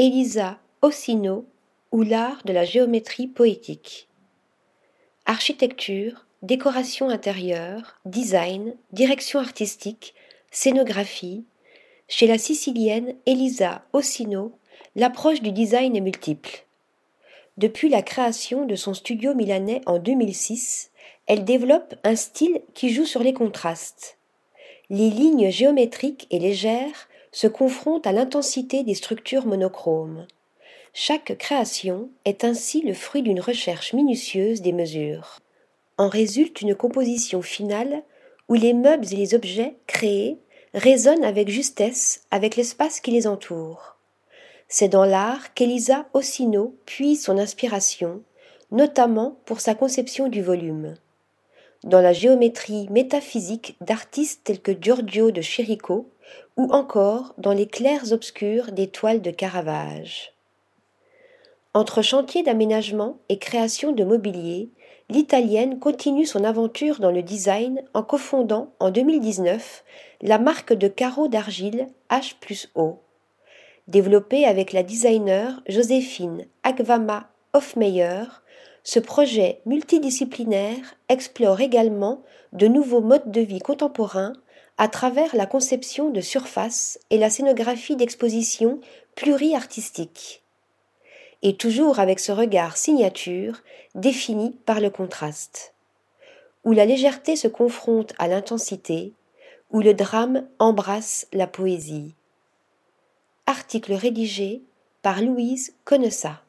Elisa Ossino ou l'art de la géométrie poétique. Architecture, décoration intérieure, design, direction artistique, scénographie. Chez la sicilienne Elisa Ossino, l'approche du design est multiple. Depuis la création de son studio milanais en 2006, elle développe un style qui joue sur les contrastes. Les lignes géométriques et légères se confrontent à l'intensité des structures monochromes. Chaque création est ainsi le fruit d'une recherche minutieuse des mesures. En résulte une composition finale où les meubles et les objets créés résonnent avec justesse avec l'espace qui les entoure. C'est dans l'art qu'Elisa Ossino puise son inspiration, notamment pour sa conception du volume. Dans la géométrie métaphysique d'artistes tels que Giorgio de Chirico ou encore dans les clairs obscurs des toiles de Caravage. Entre chantier d'aménagement et création de mobilier, l'Italienne continue son aventure dans le design en cofondant en 2019 la marque de carreaux d'argile H plus O. Développée avec la designer Joséphine Agvama Hofmeyer, ce projet multidisciplinaire explore également de nouveaux modes de vie contemporains à travers la conception de surfaces et la scénographie d'expositions pluriartistiques et toujours avec ce regard signature défini par le contraste, où la légèreté se confronte à l'intensité, où le drame embrasse la poésie. Article rédigé par Louise Connessa.